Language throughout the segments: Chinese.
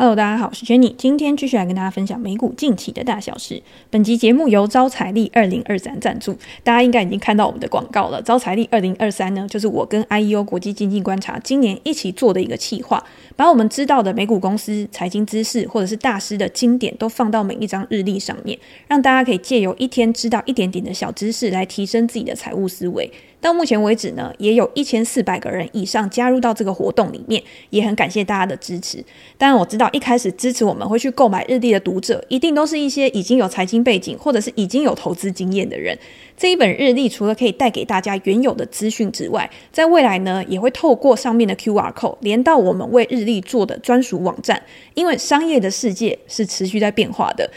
Hello，大家好，我是 Jenny，今天继续来跟大家分享美股近期的大小事。本集节目由招财力二零二三赞助，大家应该已经看到我们的广告了。招财力二零二三呢，就是我跟 IEO 国际经济观察今年一起做的一个企划，把我们知道的美股公司财经知识或者是大师的经典都放到每一张日历上面，让大家可以借由一天知道一点点的小知识来提升自己的财务思维。到目前为止呢，也有一千四百个人以上加入到这个活动里面，也很感谢大家的支持。当然，我知道一开始支持我们会去购买日历的读者，一定都是一些已经有财经背景或者是已经有投资经验的人。这一本日历除了可以带给大家原有的资讯之外，在未来呢，也会透过上面的 QR code 连到我们为日历做的专属网站，因为商业的世界是持续在变化的。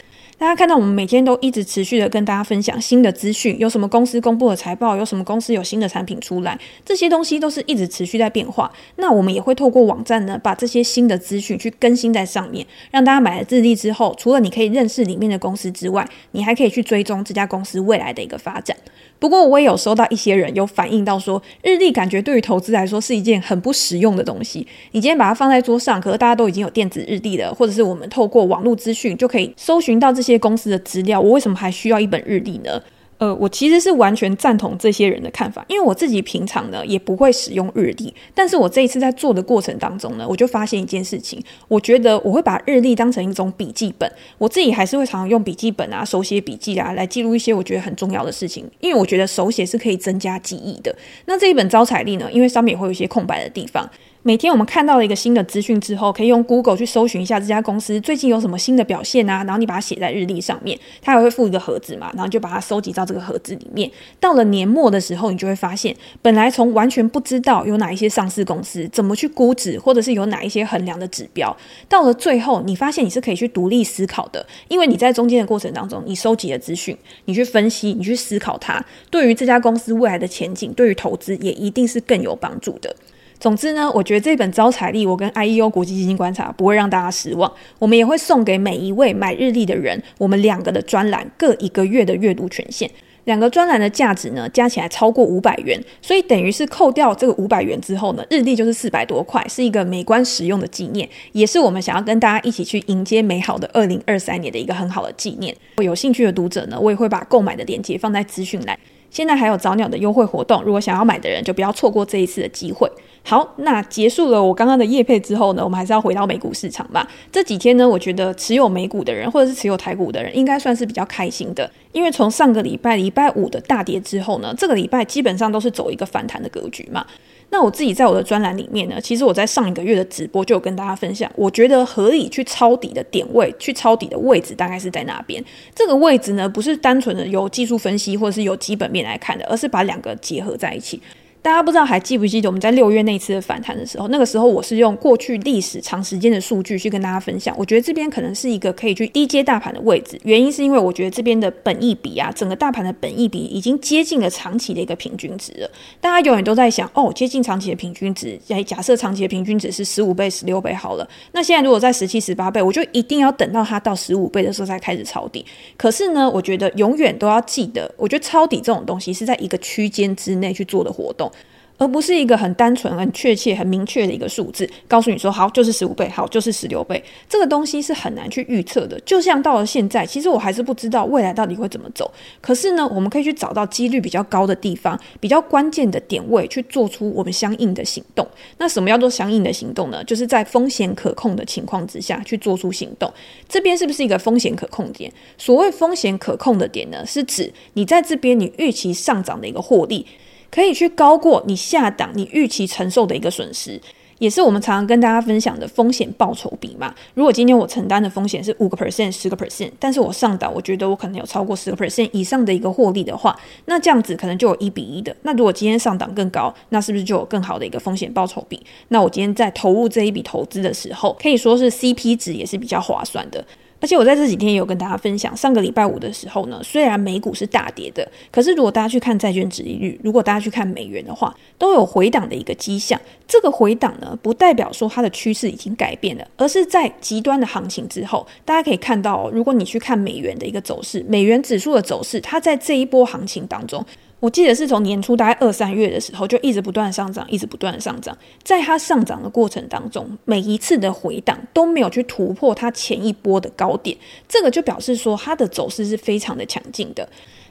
大家看到我们每天都一直持续的跟大家分享新的资讯，有什么公司公布的财报，有什么公司有新的产品出来，这些东西都是一直持续在变化。那我们也会透过网站呢，把这些新的资讯去更新在上面，让大家买了日历之后，除了你可以认识里面的公司之外，你还可以去追踪这家公司未来的一个发展。不过我也有收到一些人有反映到说，日历感觉对于投资来说是一件很不实用的东西。你今天把它放在桌上，可是大家都已经有电子日历了，或者是我们透过网络资讯就可以搜寻到这些公司的资料，我为什么还需要一本日历呢？呃，我其实是完全赞同这些人的看法，因为我自己平常呢也不会使用日历，但是我这一次在做的过程当中呢，我就发现一件事情，我觉得我会把日历当成一种笔记本，我自己还是会常常用笔记本啊、手写笔记啊来记录一些我觉得很重要的事情，因为我觉得手写是可以增加记忆的。那这一本招财历呢，因为上面也会有一些空白的地方。每天我们看到了一个新的资讯之后，可以用 Google 去搜寻一下这家公司最近有什么新的表现啊，然后你把它写在日历上面，它还会附一个盒子嘛，然后就把它收集到这个盒子里面。到了年末的时候，你就会发现，本来从完全不知道有哪一些上市公司怎么去估值，或者是有哪一些衡量的指标，到了最后，你发现你是可以去独立思考的，因为你在中间的过程当中，你收集了资讯，你去分析，你去思考它，对于这家公司未来的前景，对于投资也一定是更有帮助的。总之呢，我觉得这本招财历，我跟 IEO 国际基金观察不会让大家失望。我们也会送给每一位买日历的人，我们两个的专栏各一个月的阅读权限。两个专栏的价值呢，加起来超过五百元，所以等于是扣掉这个五百元之后呢，日历就是四百多块，是一个美观实用的纪念，也是我们想要跟大家一起去迎接美好的二零二三年的一个很好的纪念。有兴趣的读者呢，我也会把购买的链接放在资讯栏。现在还有早鸟的优惠活动，如果想要买的人就不要错过这一次的机会。好，那结束了我刚刚的业配之后呢，我们还是要回到美股市场吧。这几天呢，我觉得持有美股的人或者是持有台股的人，应该算是比较开心的，因为从上个礼拜礼拜五的大跌之后呢，这个礼拜基本上都是走一个反弹的格局嘛。那我自己在我的专栏里面呢，其实我在上一个月的直播就有跟大家分享，我觉得合理去抄底的点位，去抄底的位置大概是在哪边。这个位置呢，不是单纯的由技术分析或者是由基本面来看的，而是把两个结合在一起。大家不知道还记不记得我们在六月那次的反弹的时候，那个时候我是用过去历史长时间的数据去跟大家分享。我觉得这边可能是一个可以去低阶大盘的位置，原因是因为我觉得这边的本益比啊，整个大盘的本益比已经接近了长期的一个平均值了。大家永远都在想，哦，接近长期的平均值，假设长期的平均值是十五倍、十六倍好了。那现在如果在十七、十八倍，我就一定要等到它到十五倍的时候才开始抄底。可是呢，我觉得永远都要记得，我觉得抄底这种东西是在一个区间之内去做的活动。而不是一个很单纯、很确切、很明确的一个数字，告诉你说好就是十五倍，好就是十六倍，这个东西是很难去预测的。就像到了现在，其实我还是不知道未来到底会怎么走。可是呢，我们可以去找到几率比较高的地方，比较关键的点位，去做出我们相应的行动。那什么叫做相应的行动呢？就是在风险可控的情况之下去做出行动。这边是不是一个风险可控点？所谓风险可控的点呢，是指你在这边你预期上涨的一个获利。可以去高过你下档你预期承受的一个损失，也是我们常常跟大家分享的风险报酬比嘛。如果今天我承担的风险是五个 percent、十个 percent，但是我上档我觉得我可能有超过十个 percent 以上的一个获利的话，那这样子可能就有一比一的。那如果今天上档更高，那是不是就有更好的一个风险报酬比？那我今天在投入这一笔投资的时候，可以说是 CP 值也是比较划算的。而且我在这几天也有跟大家分享，上个礼拜五的时候呢，虽然美股是大跌的，可是如果大家去看债券殖利率，如果大家去看美元的话，都有回档的一个迹象。这个回档呢，不代表说它的趋势已经改变了，而是在极端的行情之后，大家可以看到，如果你去看美元的一个走势，美元指数的走势，它在这一波行情当中。我记得是从年初大概二三月的时候，就一直不断上涨，一直不断上涨。在它上涨的过程当中，每一次的回档都没有去突破它前一波的高点，这个就表示说它的走势是非常的强劲的。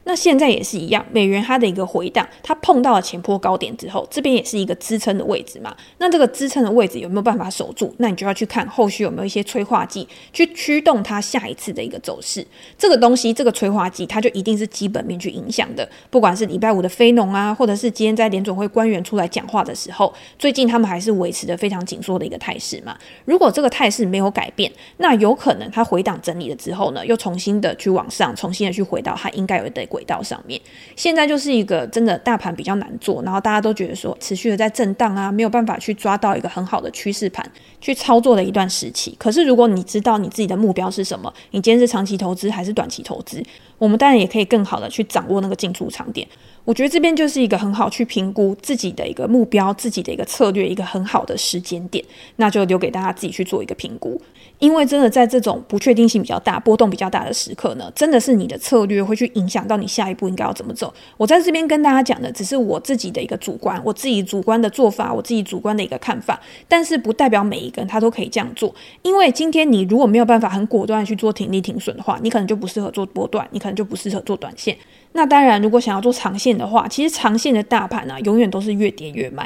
那现在也是一样，美元它的一个回档，它碰到了前坡高点之后，这边也是一个支撑的位置嘛。那这个支撑的位置有没有办法守住？那你就要去看后续有没有一些催化剂去驱动它下一次的一个走势。这个东西，这个催化剂，它就一定是基本面去影响的。不管是礼拜五的非农啊，或者是今天在联准会官员出来讲话的时候，最近他们还是维持着非常紧缩的一个态势嘛。如果这个态势没有改变，那有可能它回档整理了之后呢，又重新的去往上，重新的去回到它应该有的。轨道上面，现在就是一个真的大盘比较难做，然后大家都觉得说持续的在震荡啊，没有办法去抓到一个很好的趋势盘去操作的一段时期。可是如果你知道你自己的目标是什么，你今天是长期投资还是短期投资，我们当然也可以更好的去掌握那个进出场点。我觉得这边就是一个很好去评估自己的一个目标、自己的一个策略、一个很好的时间点，那就留给大家自己去做一个评估。因为真的在这种不确定性比较大、波动比较大的时刻呢，真的是你的策略会去影响到你下一步应该要怎么走。我在这边跟大家讲的只是我自己的一个主观，我自己主观的做法，我自己主观的一个看法，但是不代表每一个人他都可以这样做。因为今天你如果没有办法很果断去做停利停损的话，你可能就不适合做波段，你可能就不适合做短线。那当然，如果想要做长线的话，其实长线的大盘啊，永远都是越跌越买。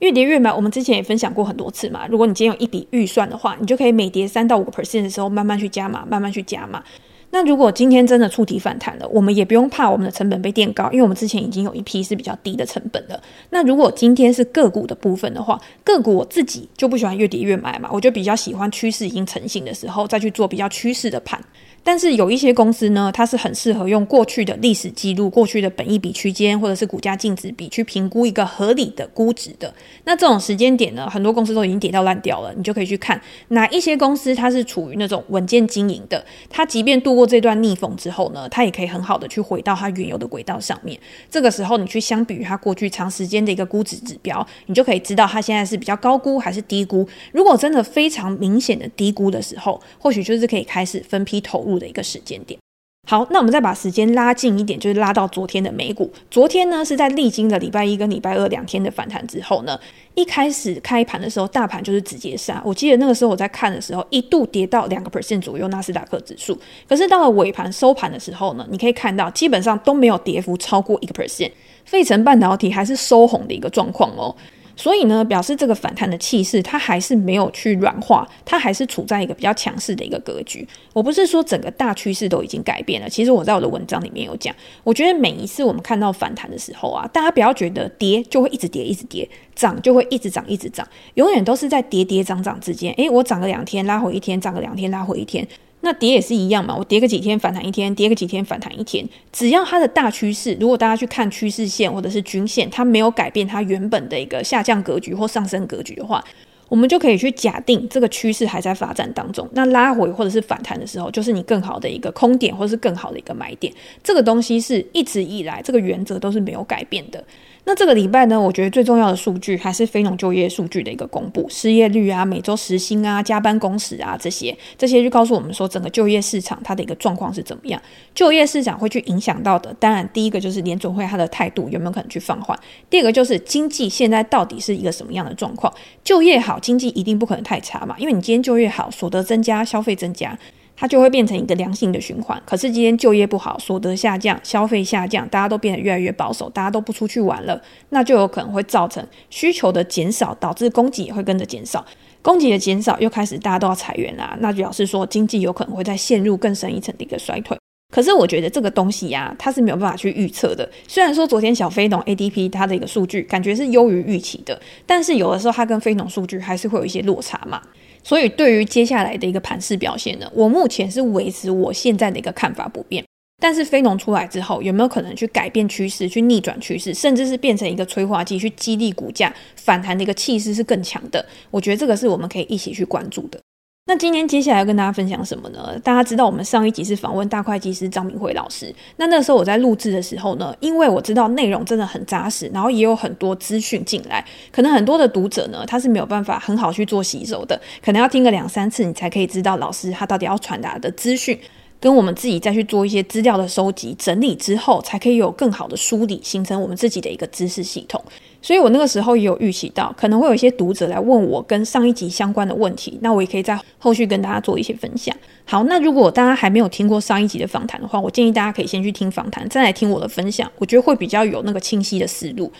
越跌越买，我们之前也分享过很多次嘛。如果你今天有一笔预算的话，你就可以每跌三到五个 percent 的时候，慢慢去加码，慢慢去加码。那如果今天真的触底反弹了，我们也不用怕我们的成本被垫高，因为我们之前已经有一批是比较低的成本的。那如果今天是个股的部分的话，个股我自己就不喜欢越跌越买嘛，我就比较喜欢趋势已经成型的时候再去做比较趋势的盘。但是有一些公司呢，它是很适合用过去的历史记录、过去的本益比区间或者是股价净值比去评估一个合理的估值的。那这种时间点呢，很多公司都已经跌到烂掉了，你就可以去看哪一些公司它是处于那种稳健经营的，它即便度过这段逆风之后呢，它也可以很好的去回到它原有的轨道上面。这个时候你去相比于它过去长时间的一个估值指标，你就可以知道它现在是比较高估还是低估。如果真的非常明显的低估的时候，或许就是可以开始分批投入的一个时间点。好，那我们再把时间拉近一点，就是拉到昨天的美股。昨天呢，是在历经了礼拜一跟礼拜二两天的反弹之后呢，一开始开盘的时候，大盘就是直接杀。我记得那个时候我在看的时候，一度跌到两个 percent 左右，纳斯达克指数。可是到了尾盘收盘的时候呢，你可以看到基本上都没有跌幅超过一个 percent，费城半导体还是收红的一个状况哦。所以呢，表示这个反弹的气势，它还是没有去软化，它还是处在一个比较强势的一个格局。我不是说整个大趋势都已经改变了，其实我在我的文章里面有讲，我觉得每一次我们看到反弹的时候啊，大家不要觉得跌就会一直跌一直跌，涨就会一直涨一直涨，永远都是在跌跌涨涨之间。诶，我涨个两天拉回一天，涨个两天拉回一天。那跌也是一样嘛，我跌个几天反弹一天，跌个几天反弹一天，只要它的大趋势，如果大家去看趋势线或者是均线，它没有改变它原本的一个下降格局或上升格局的话，我们就可以去假定这个趋势还在发展当中。那拉回或者是反弹的时候，就是你更好的一个空点或者是更好的一个买点。这个东西是一直以来这个原则都是没有改变的。那这个礼拜呢，我觉得最重要的数据还是非农就业数据的一个公布，失业率啊、每周时薪啊、加班工时啊这些，这些就告诉我们说整个就业市场它的一个状况是怎么样。就业市场会去影响到的，当然第一个就是联准会它的态度有没有可能去放缓，第二个就是经济现在到底是一个什么样的状况。就业好，经济一定不可能太差嘛，因为你今天就业好，所得增加，消费增加。它就会变成一个良性的循环。可是今天就业不好，所得下降，消费下降，大家都变得越来越保守，大家都不出去玩了，那就有可能会造成需求的减少，导致供给也会跟着减少。供给的减少，又开始大家都要裁员啦，那就表示说经济有可能会再陷入更深一层的一个衰退。可是我觉得这个东西呀、它是没有办法去预测的。虽然说昨天小非农 ADP 它的一个数据感觉是优于预期的，但是有的时候它跟非农数据还是会有一些落差嘛。所以，对于接下来的一个盘势表现呢，我目前是维持我现在的一个看法不变。但是，非农出来之后，有没有可能去改变趋势、去逆转趋势，甚至是变成一个催化剂，去激励股价反弹的一个气势是更强的？我觉得这个是我们可以一起去关注的。那今天接下来要跟大家分享什么呢？大家知道我们上一集是访问大会计师张明慧老师。那那时候我在录制的时候呢，因为我知道内容真的很扎实，然后也有很多资讯进来，可能很多的读者呢，他是没有办法很好去做吸收的，可能要听个两三次，你才可以知道老师他到底要传达的资讯。跟我们自己再去做一些资料的收集整理之后，才可以有更好的梳理，形成我们自己的一个知识系统。所以我那个时候也有预习到，可能会有一些读者来问我跟上一集相关的问题，那我也可以在后续跟大家做一些分享。好，那如果大家还没有听过上一集的访谈的话，我建议大家可以先去听访谈，再来听我的分享，我觉得会比较有那个清晰的思路。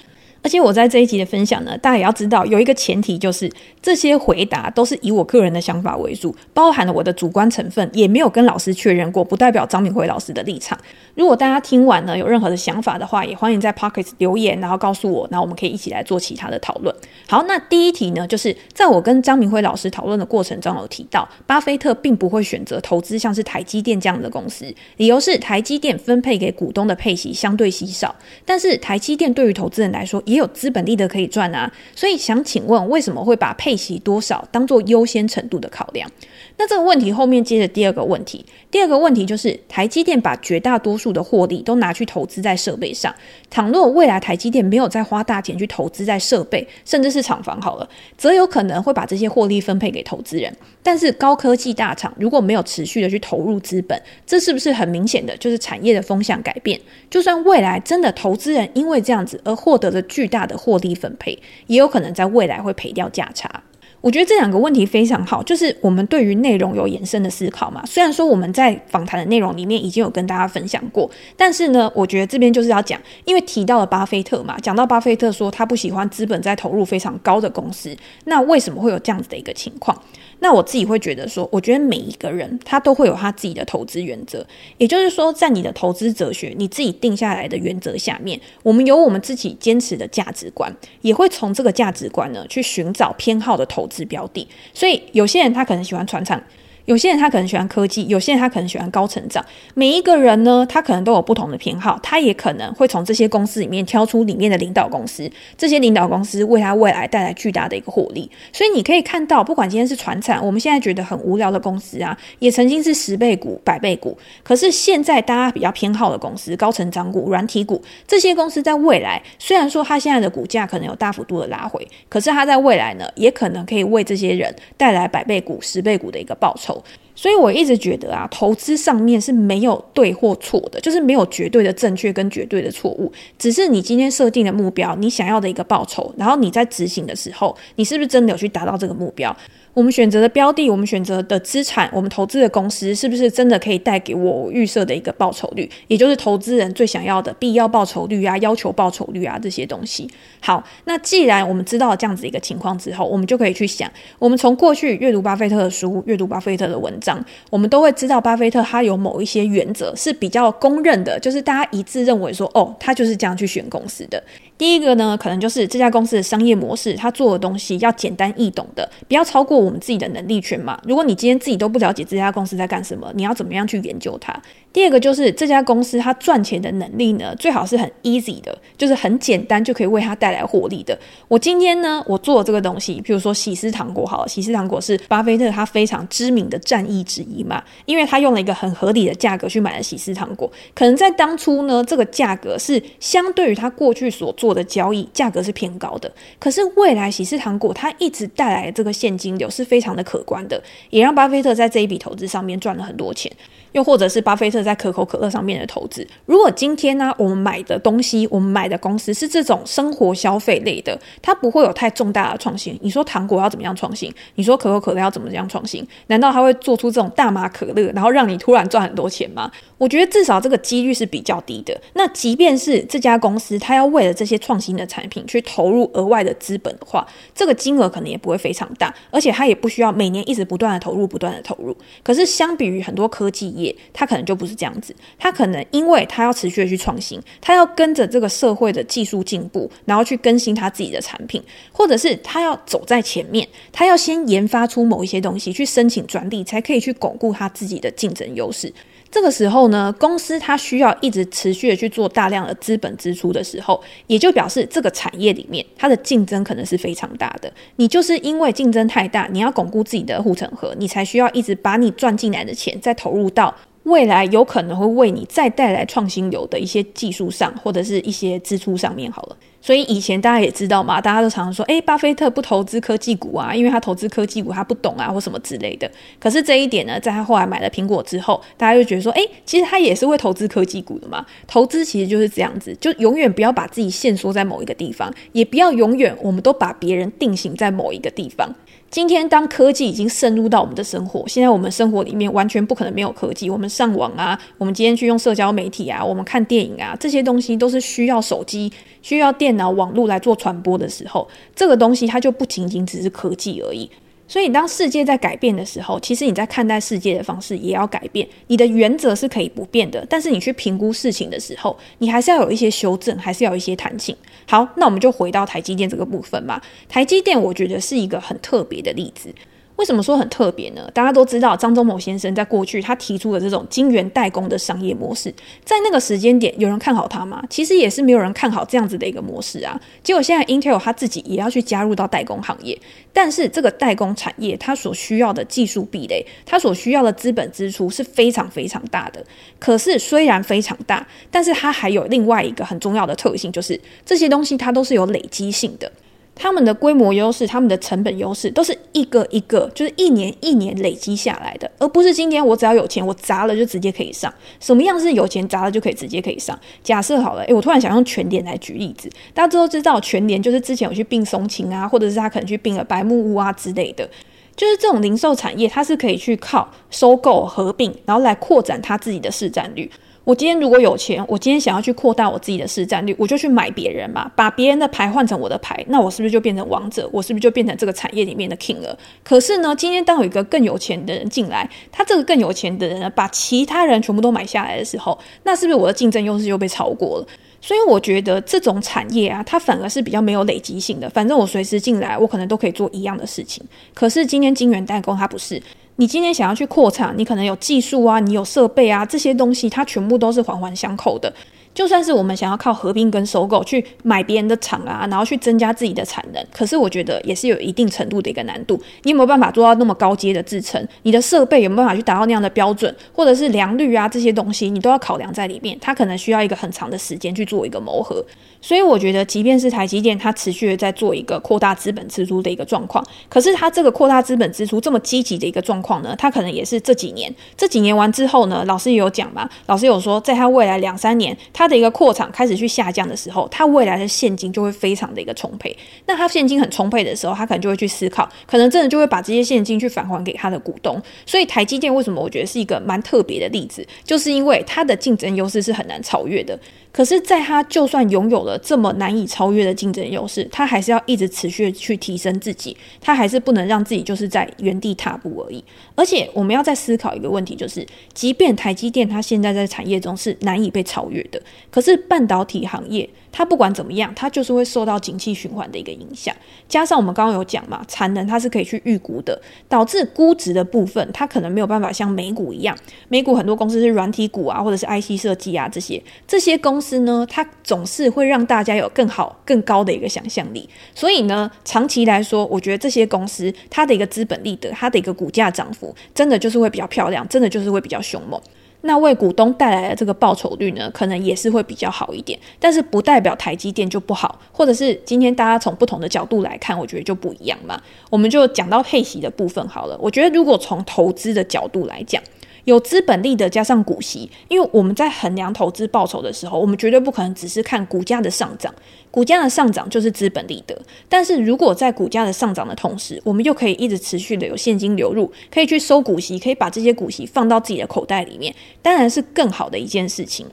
而且我在这一集的分享呢，大家也要知道有一个前提，就是这些回答都是以我个人的想法为主，包含了我的主观成分，也没有跟老师确认过，不代表张敏辉老师的立场。如果大家听完呢，有任何的想法的话，也欢迎在 Pocket 留言，然后告诉我，然后我们可以一起来做其他的讨论。好，那第一题呢，就是在我跟张明辉老师讨论的过程中，有提到巴菲特并不会选择投资像是台积电这样的公司，理由是台积电分配给股东的配息相对稀少，但是台积电对于投资人来说，也有资本利得可以赚啊，所以想请问为什么会把配息多少当做优先程度的考量？那这个问题后面接着第二个问题，第二个问题就是台积电把绝大多数的获利都拿去投资在设备上，倘若未来台积电没有再花大钱去投资在设备，甚至是厂房好了，则有可能会把这些获利分配给投资人。但是高科技大厂如果没有持续的去投入资本，这是不是很明显的就是产业的风向改变？就算未来真的投资人因为这样子而获得了巨大的获利分配，也有可能在未来会赔掉价差。我觉得这两个问题非常好，就是我们对于内容有延伸的思考嘛。虽然说我们在访谈的内容里面已经有跟大家分享过，但是呢，我觉得这边就是要讲，因为提到了巴菲特嘛，讲到巴菲特说他不喜欢资本在投入非常高的公司，那为什么会有这样子的一个情况？那我自己会觉得说，我觉得每一个人他都会有他自己的投资原则，也就是说，在你的投资哲学你自己定下来的原则下面，我们有我们自己坚持的价值观，也会从这个价值观呢去寻找偏好的投资标的。所以有些人他可能喜欢传产。有些人他可能喜欢科技，有些人他可能喜欢高成长。每一个人呢，他可能都有不同的偏好，他也可能会从这些公司里面挑出里面的领导公司，这些领导公司为他未来带来巨大的一个获利。所以你可以看到，不管今天是传产，我们现在觉得很无聊的公司啊，也曾经是十倍股、百倍股。可是现在大家比较偏好的公司，高成长股、软体股，这些公司在未来虽然说它现在的股价可能有大幅度的拉回，可是它在未来呢，也可能可以为这些人带来百倍股、十倍股的一个报酬。所以我一直觉得啊，投资上面是没有对或错的，就是没有绝对的正确跟绝对的错误，只是你今天设定的目标，你想要的一个报酬，然后你在执行的时候，你是不是真的有去达到这个目标？我们选择的标的，我们选择的资产，我们投资的公司，是不是真的可以带给我预设的一个报酬率？也就是投资人最想要的必要报酬率啊，要求报酬率啊这些东西。好，那既然我们知道这样子一个情况之后，我们就可以去想，我们从过去阅读巴菲特的书，阅读巴菲特的文章，我们都会知道巴菲特他有某一些原则是比较公认的，就是大家一致认为说，哦，他就是这样去选公司的。第一个呢，可能就是这家公司的商业模式，他做的东西要简单易懂的，不要超过我们自己的能力圈嘛。如果你今天自己都不了解这家公司在干什么，你要怎么样去研究它？第二个就是这家公司它赚钱的能力呢，最好是很 easy 的，就是很简单就可以为它带来获利的。我今天呢，我做这个东西，譬如说喜事糖果，好了，喜事糖果是巴菲特他非常知名的战役之一嘛，因为他用了一个很合理的价格去买了喜事糖果，可能在当初呢，这个价格是相对于他过去所做。的交易价格是偏高的，可是未来喜事糖果它一直带来的这个现金流是非常的可观的，也让巴菲特在这一笔投资上面赚了很多钱。又或者是巴菲特在可口可乐上面的投资。如果今天呢、我们买的东西，我们买的公司是这种生活消费类的，它不会有太重大的创新。你说糖果要怎么样创新？你说可口可乐要怎么样创新？难道它会做出这种大麻可乐，然后让你突然赚很多钱吗？我觉得至少这个几率是比较低的。那即便是这家公司，它要为了这些创新的产品去投入额外的资本的话，这个金额可能也不会非常大，而且它也不需要每年一直不断的投入，不断的投入。可是相比于很多科技业，他可能就不是这样子。他可能因为他要持续的去创新，他要跟着这个社会的技术进步，然后去更新他自己的产品，或者是他要走在前面，他要先研发出某一些东西去申请专利，才可以去巩固他自己的竞争优势。这个时候呢，公司它需要一直持续的去做大量的资本支出的时候，也就表示这个产业里面它的竞争可能是非常大的。你就是因为竞争太大，你要巩固自己的护城河，你才需要一直把你赚进来的钱再投入到未来有可能会为你再带来创新流的一些技术上或者是一些支出上面好了。所以以前大家也知道嘛，大家都常常说，诶，巴菲特不投资科技股啊，因为他投资科技股他不懂啊，或什么之类的。可是这一点呢，在他后来买了苹果之后，大家就觉得说，诶，其实他也是会投资科技股的嘛。投资其实就是这样子，就永远不要把自己限缩在某一个地方，也不要永远我们都把别人定型在某一个地方。今天，当科技已经渗入到我们的生活，现在我们生活里面完全不可能没有科技。我们上网啊，我们今天去用社交媒体啊，我们看电影啊，这些东西都是需要手机、需要电脑、网络来做传播的时候，这个东西它就不仅仅只是科技而已。所以，当世界在改变的时候，其实你在看待世界的方式也要改变。你的原则是可以不变的，但是你去评估事情的时候，你还是要有一些修正，还是要有一些弹性。好，那我们就回到台积电这个部分嘛。台积电，我觉得是一个很特别的例子。为什么说很特别呢？大家都知道张忠谋先生在过去他提出的这种晶圆代工的商业模式，在那个时间点有人看好他吗？其实也是没有人看好这样子的一个模式啊。结果现在 Intel 他自己也要去加入到代工行业，但是这个代工产业它所需要的技术壁垒，它所需要的资本支出是非常非常大的。可是虽然非常大，但是它还有另外一个很重要的特性，就是这些东西它都是有累积性的。他们的规模优势，他们的成本优势，都是一个一个，就是一年一年累积下来的，而不是今天我只要有钱，我砸了就直接可以上。什么样是有钱砸了就可以直接可以上？假设好了，诶，我突然想用全联来举例子，大家都知道全联就是之前有去并松青啊，或者是他可能去并了白木屋啊之类的，就是这种零售产业，它是可以去靠收购合并，然后来扩展它自己的市占率。我今天如果有钱，我今天想要去扩大我自己的市占率，我就去买别人嘛，把别人的牌换成我的牌，那我是不是就变成王者？我是不是就变成这个产业里面的 king 了？可是呢，今天当有一个更有钱的人进来，他这个更有钱的人呢，把其他人全部都买下来的时候，那是不是我的竞争优势就被超过了？所以我觉得这种产业啊，它反而是比较没有累积性的，反正我随时进来，我可能都可以做一样的事情。可是今天晶圆代工它不是。你今天想要去扩产，你可能有技术啊，你有设备啊，这些东西它全部都是环环相扣的。就算是我们想要靠合并跟收购去买别人的厂啊，然后去增加自己的产能，可是我觉得也是有一定程度的一个难度。你有没有办法做到那么高阶的制程？你的设备有没有办法去达到那样的标准，或者是良率啊这些东西，你都要考量在里面。它可能需要一个很长的时间去做一个磨合。所以我觉得，即便是台积电，它持续的在做一个扩大资本支出的一个状况，可是它这个扩大资本支出这么积极的一个状况呢，它可能也是这几年，这几年完之后呢，老师也有讲嘛，老师有说，在它未来两三年，它的一个扩厂开始去下降的时候，它未来的现金就会非常的一个充沛。那它现金很充沛的时候，它可能就会去思考，可能真的就会把这些现金去返还给它的股东。所以台积电为什么我觉得是一个蛮特别的例子，就是因为它的竞争优势是很难超越的。可是，在它就算拥有了这么难以超越的竞争优势，它还是要一直持续去提升自己，它还是不能让自己就是在原地踏步而已。而且，我们要再思考一个问题，就是，即便台积电它现在在产业中是难以被超越的，可是半导体行业。它不管怎么样，它就是会受到景气循环的一个影响。加上我们刚刚有讲嘛，产能它是可以去预估的，导致估值的部分它可能没有办法像美股一样。美股很多公司是软体股啊，或者是 IC 设计啊这些，这些公司呢，它总是会让大家有更好、更高的一个想象力。所以呢，长期来说，我觉得这些公司它的一个资本利得，它的一个股价涨幅，真的就是会比较漂亮，真的就是会比较凶猛。那为股东带来的这个报酬率呢，可能也是会比较好一点，但是不代表台积电就不好，或者是今天大家从不同的角度来看，我觉得就不一样嘛。我们就讲到配息的部分好了。我觉得如果从投资的角度来讲，有资本利得加上股息，因为我们在衡量投资报酬的时候，我们绝对不可能只是看股价的上涨，股价的上涨就是资本利得。但是如果在股价的上涨的同时，我们又可以一直持续的有现金流入，可以去收股息，可以把这些股息放到自己的口袋里面，当然是更好的一件事情。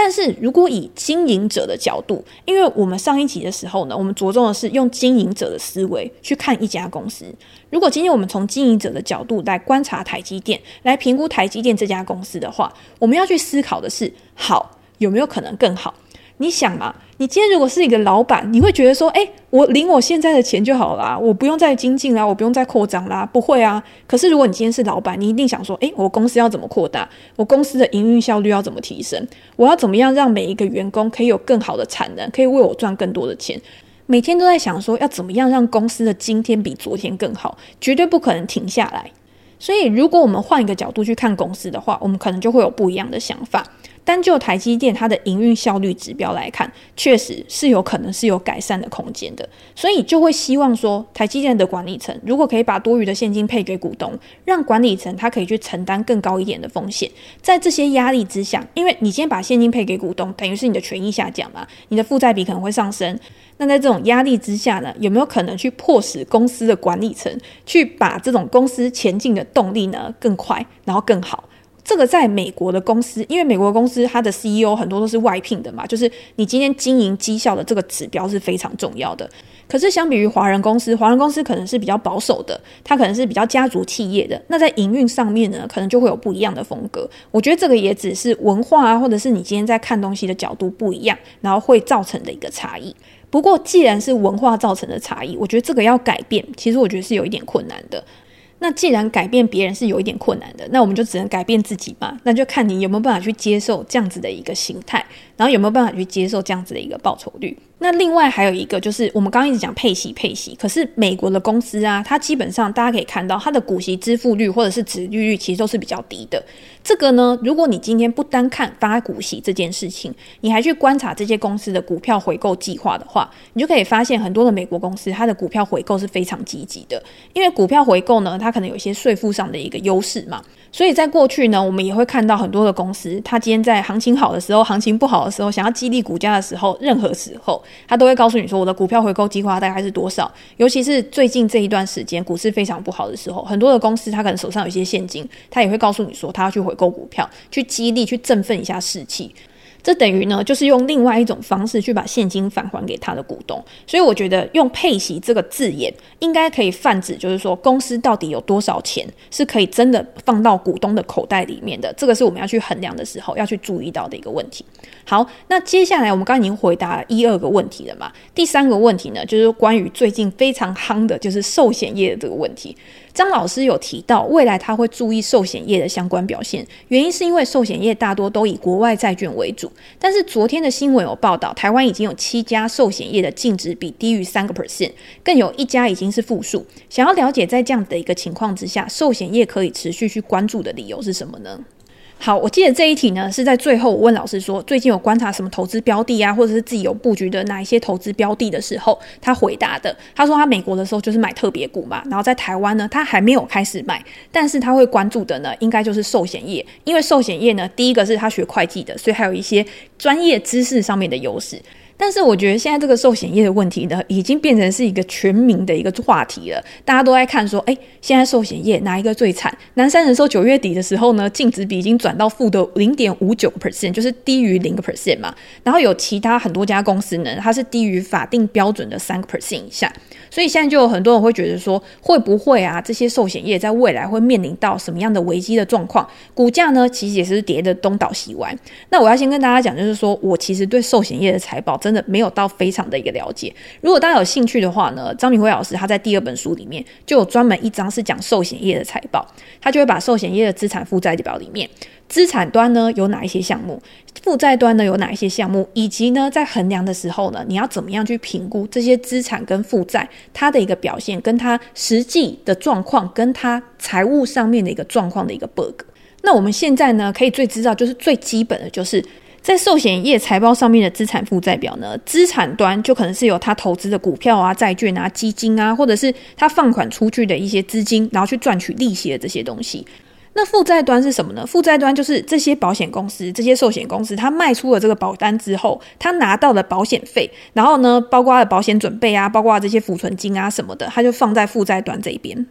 但是如果以经营者的角度，因为我们上一集的时候呢，我们着重的是用经营者的思维去看一家公司。如果今天我们从经营者的角度来观察台积电，来评估台积电这家公司的话，我们要去思考的是：好，有没有可能更好？你想嘛，你今天如果是一个老板，你会觉得说，诶，我领我现在的钱就好啦，我不用再精进啦，我不用再扩张啦，不会啊。可是如果你今天是老板，你一定想说，诶，我公司要怎么扩大？我公司的营运效率要怎么提升？我要怎么样让每一个员工可以有更好的产能，可以为我赚更多的钱？每天都在想说，要怎么样让公司的今天比昨天更好？绝对不可能停下来。所以，如果我们换一个角度去看公司的话，我们可能就会有不一样的想法。单就台积电它的营运效率指标来看，确实是有可能是有改善的空间的。所以就会希望说，台积电的管理层如果可以把多余的现金配给股东，让管理层他可以去承担更高一点的风险。在这些压力之下，因为你今天把现金配给股东，等于是你的权益下降嘛，你的负债比可能会上升。那在这种压力之下呢，有没有可能去迫使公司的管理层去把这种公司前进的动力呢更快，然后更好？这个在美国的公司，因为美国公司它的 CEO 很多都是外聘的嘛，就是你今天经营绩效的这个指标是非常重要的。可是相比于华人公司，华人公司可能是比较保守的，它可能是比较家族企业的。那在营运上面呢，可能就会有不一样的风格。我觉得这个也只是文化啊，或者是你今天在看东西的角度不一样，然后会造成的一个差异。不过既然是文化造成的差异，我觉得这个要改变，其实我觉得是有一点困难的。那既然改变别人是有一点困难的，那我们就只能改变自己嘛。那就看你有没有办法去接受这样子的一个形态，然后有没有办法去接受这样子的一个报酬率。那另外还有一个就是，我们刚刚一直讲配息配息，可是美国的公司啊，它基本上大家可以看到，它的股息支付率或者是值利率其实都是比较低的。这个呢，如果你今天不单看发股息这件事情，你还去观察这些公司的股票回购计划的话，你就可以发现很多的美国公司它的股票回购是非常积极的，因为股票回购呢，它可能有一些税负上的一个优势嘛。所以在过去呢，我们也会看到很多的公司，它今天在行情好的时候，行情不好的时候，想要激励股价的时候，任何时候，它都会告诉你说，我的股票回购计划大概是多少。尤其是最近这一段时间，股市非常不好的时候，很多的公司它可能手上有一些现金，它也会告诉你说，它要去回购股票，去激励，去振奋一下士气。这等于呢，就是用另外一种方式去把现金返还给他的股东。所以我觉得用配息这个字眼，应该可以泛指，就是说公司到底有多少钱是可以真的放到股东的口袋里面的。这个是我们要去衡量的时候要去注意到的一个问题。好，那接下来我们刚刚已经回答一二个问题了嘛？第三个问题呢，就是关于最近非常夯的，就是寿险业的这个问题。张老师有提到，未来他会注意寿险业的相关表现，原因是因为寿险业大多都以国外债券为主。但是昨天的新闻有报道，台湾已经有七家寿险业的净值比低于三个 percent，更有一家已经是负数。想要了解在这样的一个情况之下，寿险业可以持续去关注的理由是什么呢？好，我记得这一题呢是在最后我问老师说，最近有观察什么投资标的啊，或者是自己有布局的哪一些投资标的的时候，他回答的。他说他美国的时候就是买特别股嘛，然后在台湾呢，他还没有开始买，但是他会关注的呢，应该就是寿险业，因为寿险业呢，第一个是他学会计的，所以还有一些专业知识上面的优势。但是我觉得现在这个寿险业的问题呢，已经变成是一个全民的一个话题了。大家都在看说，哎，现在寿险业哪一个最惨？南山人寿九月底的时候呢，净值比已经转到负的零点五九 percent，就是低于零个 percent 嘛。然后有其他很多家公司呢，它是低于法定标准的三个 percent 以下。所以现在就有很多人会觉得说，会不会啊，这些寿险业在未来会面临到什么样的危机的状况？股价呢，其实也是跌的东倒西歪。那我要先跟大家讲，就是说我其实对寿险业的财报真的没有到非常的一个了解。如果大家有兴趣的话呢，张明辉老师他在第二本书里面就有专门一章是讲寿险业的财报，他就会把寿险业的资产负债表里面。资产端呢有哪一些项目？负债端呢有哪一些项目？以及呢在衡量的时候呢，你要怎么样去评估这些资产跟负债它的一个表现，跟它实际的状况，跟它财务上面的一个状况的一个 bug。那我们现在呢可以最知道就是最基本的就是在寿险业财报上面的资产负债表呢，资产端就可能是有他投资的股票啊、债券啊、基金啊，或者是他放款出去的一些资金，然后去赚取利息的这些东西。那负债端是什么呢？负债端就是这些保险公司、这些寿险公司，他卖出了这个保单之后，他拿到了保险费，然后呢，包括了保险准备啊，包括这些浮存金啊什么的，他就放在负债端这一边。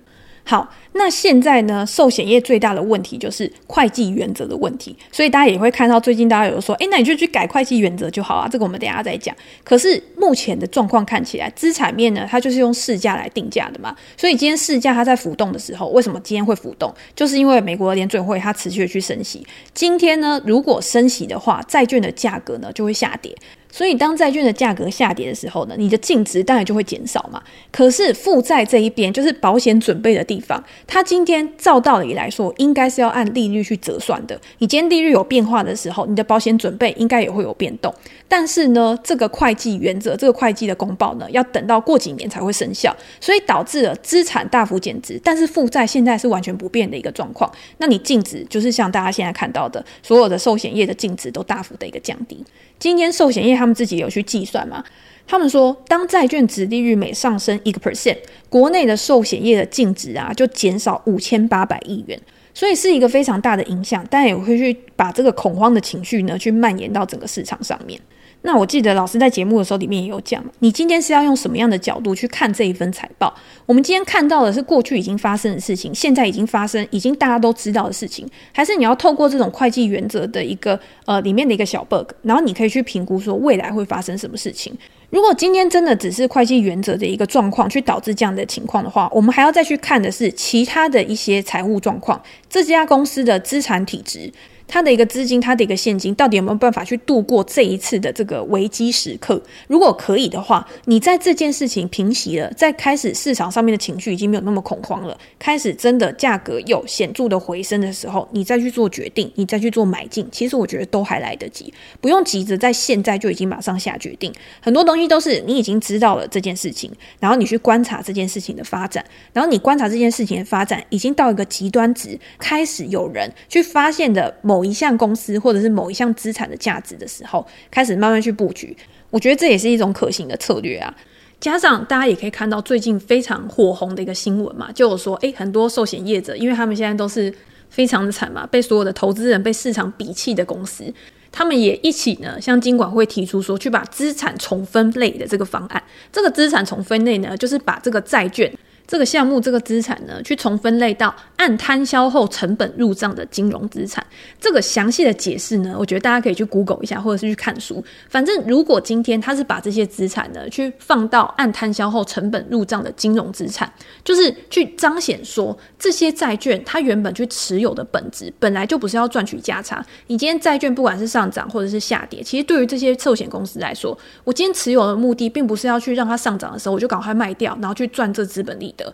好，那现在呢，寿险业最大的问题就是会计原则的问题，所以大家也会看到最近大家有说，诶，那你就去改会计原则就好啊。这个我们等下再讲。可是目前的状况看起来，资产面呢，它就是用市价来定价的嘛。所以今天市价它在浮动的时候，为什么今天会浮动？就是因为美国的联准会它持续的去升息。今天呢，如果升息的话，债券的价格呢就会下跌。所以当债券的价格下跌的时候呢，你的净值当然就会减少嘛。可是负债这一边就是保险准备的地方，它今天照道理来说应该是要按利率去折算的。你今天利率有变化的时候，你的保险准备应该也会有变动。但是呢，这个会计原则，这个会计的公报呢，要等到过几年才会生效，所以导致了资产大幅减值，但是负债现在是完全不变的一个状况。那你净值就是像大家现在看到的，所有的寿险业的净值都大幅的一个降低。今天寿险业他们他们自己有去计算嘛？他们说，当债券殖利率每上升一个 percent，国内的寿险业的净值啊就减少五千八百亿元，所以是一个非常大的影响。但也会去把这个恐慌的情绪呢，去蔓延到整个市场上面。那我记得老师在节目的时候里面也有讲，你今天是要用什么样的角度去看这一份财报？我们今天看到的是过去已经发生的事情，现在已经发生，已经大家都知道的事情，还是你要透过这种会计原则的一个呃里面的一个小 bug，然后你可以去评估说未来会发生什么事情？如果今天真的只是会计原则的一个状况去导致这样的情况的话，我们还要再去看的是其他的一些财务状况，这家公司的资产体值。它的一个资金，它的一个现金，到底有没有办法去度过这一次的这个危机时刻？如果可以的话，你在这件事情平息了，在开始市场上面的情绪已经没有那么恐慌了，开始真的价格有显著的回升的时候，你再去做决定，你再去做买进，其实我觉得都还来得及，不用急着在现在就已经马上下决定。很多东西都是你已经知道了这件事情，然后你去观察这件事情的发展，然后你观察这件事情的发展已经到一个极端值，开始有人去发现的某。某一项公司或者是某一项资产的价值的时候，开始慢慢去布局，我觉得这也是一种可行的策略啊。加上大家也可以看到最近非常火红的一个新闻嘛，就有说，诶，很多寿险业者，因为他们现在都是非常的惨嘛，被所有的投资人被市场鄙弃的公司，他们也一起呢向金管会提出说，去把资产重分类的这个方案。这个资产重分类呢，就是把这个债券。这个项目这个资产呢，去重分类到按摊销后成本入账的金融资产。这个详细的解释呢，我觉得大家可以去 Google 一下，或者是去看书。反正如果今天他是把这些资产呢，去放到按摊销后成本入账的金融资产，就是去彰显说这些债券它原本去持有的本质本来就不是要赚取价差。你今天债券不管是上涨或者是下跌，其实对于这些寿险公司来说，我今天持有的目的并不是要去让它上涨的时候我就赶快卖掉，然后去赚这资本利得。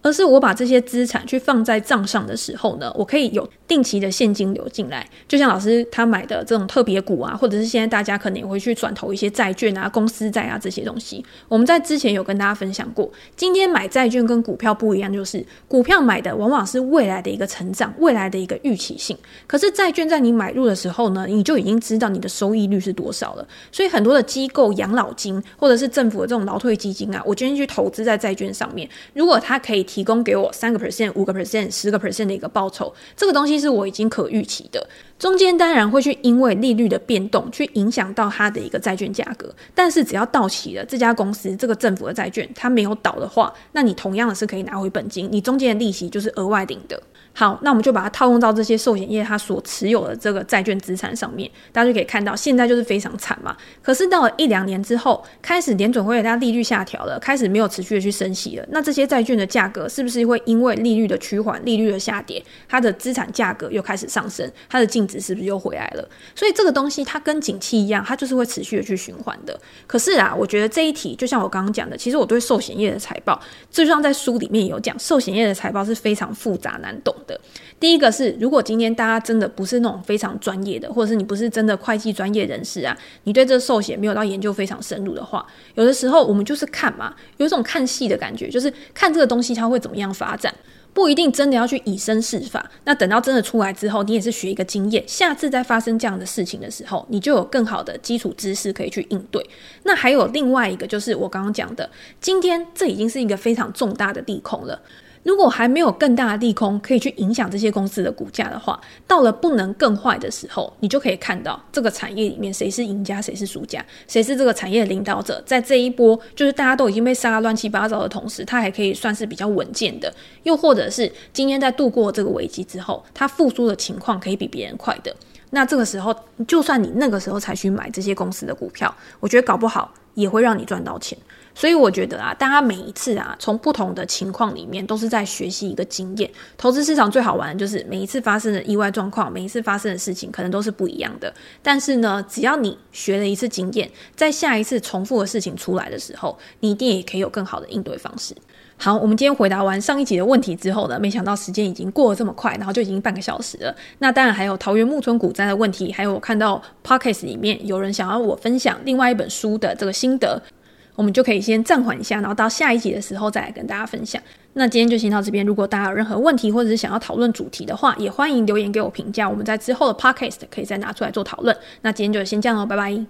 而是我把这些资产去放在账上的时候呢，我可以有定期的现金流进来。就像老师他买的这种特别股啊，或者是现在大家可能也会去转投一些债券啊、公司债啊这些东西。我们在之前有跟大家分享过，今天买债券跟股票不一样，就是股票买的往往是未来的一个成长、未来的一个预期性。可是债券在你买入的时候呢，你就已经知道你的收益率是多少了。所以很多的机构、养老金或者是政府的这种劳退基金啊，我今天去投资在债券上面，如果它可以。提供给我三个 percent、五个 percent、十个 percent 的一个报酬，这个东西是我已经可预期的。中间当然会去因为利率的变动去影响到它的一个债券价格，但是只要到期了，这家公司这个政府的债券它没有倒的话，那你同样的是可以拿回本金，你中间的利息就是额外领的。好，那我们就把它套用到这些寿险业它所持有的这个债券资产上面，大家就可以看到，现在就是非常惨嘛。可是到了一两年之后，开始联准会它利率下调了，开始没有持续的去升息了，那这些债券的价格是不是会因为利率的趋缓、利率的下跌，它的资产价格又开始上升，它的净值是不是又回来了？所以这个东西它跟景气一样，它就是会持续的去循环的。可是啊，我觉得这一题就像我刚刚讲的，其实我对寿险业的财报，就像在书里面有讲，寿险业的财报是非常复杂难懂的。第一个是，如果今天大家真的不是那种非常专业的，或者是你不是真的会计专业人士啊，你对这个寿险没有到研究非常深入的话，有的时候我们就是看嘛，有一种看戏的感觉，就是看这个东西它会怎么样发展，不一定真的要去以身试法。那等到真的出来之后，你也是学一个经验，下次再发生这样的事情的时候，你就有更好的基础知识可以去应对。那还有另外一个，就是我刚刚讲的，今天这已经是一个非常重大的利空了。如果还没有更大的利空可以去影响这些公司的股价的话，到了不能更坏的时候，你就可以看到这个产业里面谁是赢家，谁是输家，谁是这个产业的领导者。在这一波就是大家都已经被杀乱七八糟的同时，它还可以算是比较稳健的。又或者是今天在度过这个危机之后，它复苏的情况可以比别人快的。那这个时候，就算你那个时候才去买这些公司的股票，我觉得搞不好也会让你赚到钱。所以我觉得啊，大家每一次啊，从不同的情况里面都是在学习一个经验。投资市场最好玩的就是每一次发生的意外状况，每一次发生的事情可能都是不一样的。但是呢，只要你学了一次经验，在下一次重复的事情出来的时候，你一定也可以有更好的应对方式。好，我们今天回答完上一集的问题之后呢，没想到时间已经过了这么快，然后就已经半个小时了。那当然还有桃园木村股灾的问题，还有我看到 Podcast 里面有人想要我分享另外一本书的这个心得，我们就可以先暂缓一下，然后到下一集的时候再来跟大家分享。那今天就先到这边，如果大家有任何问题或者是想要讨论主题的话，也欢迎留言给我评价，我们在之后的 Podcast 可以再拿出来做讨论。那今天就先这样喽，拜拜。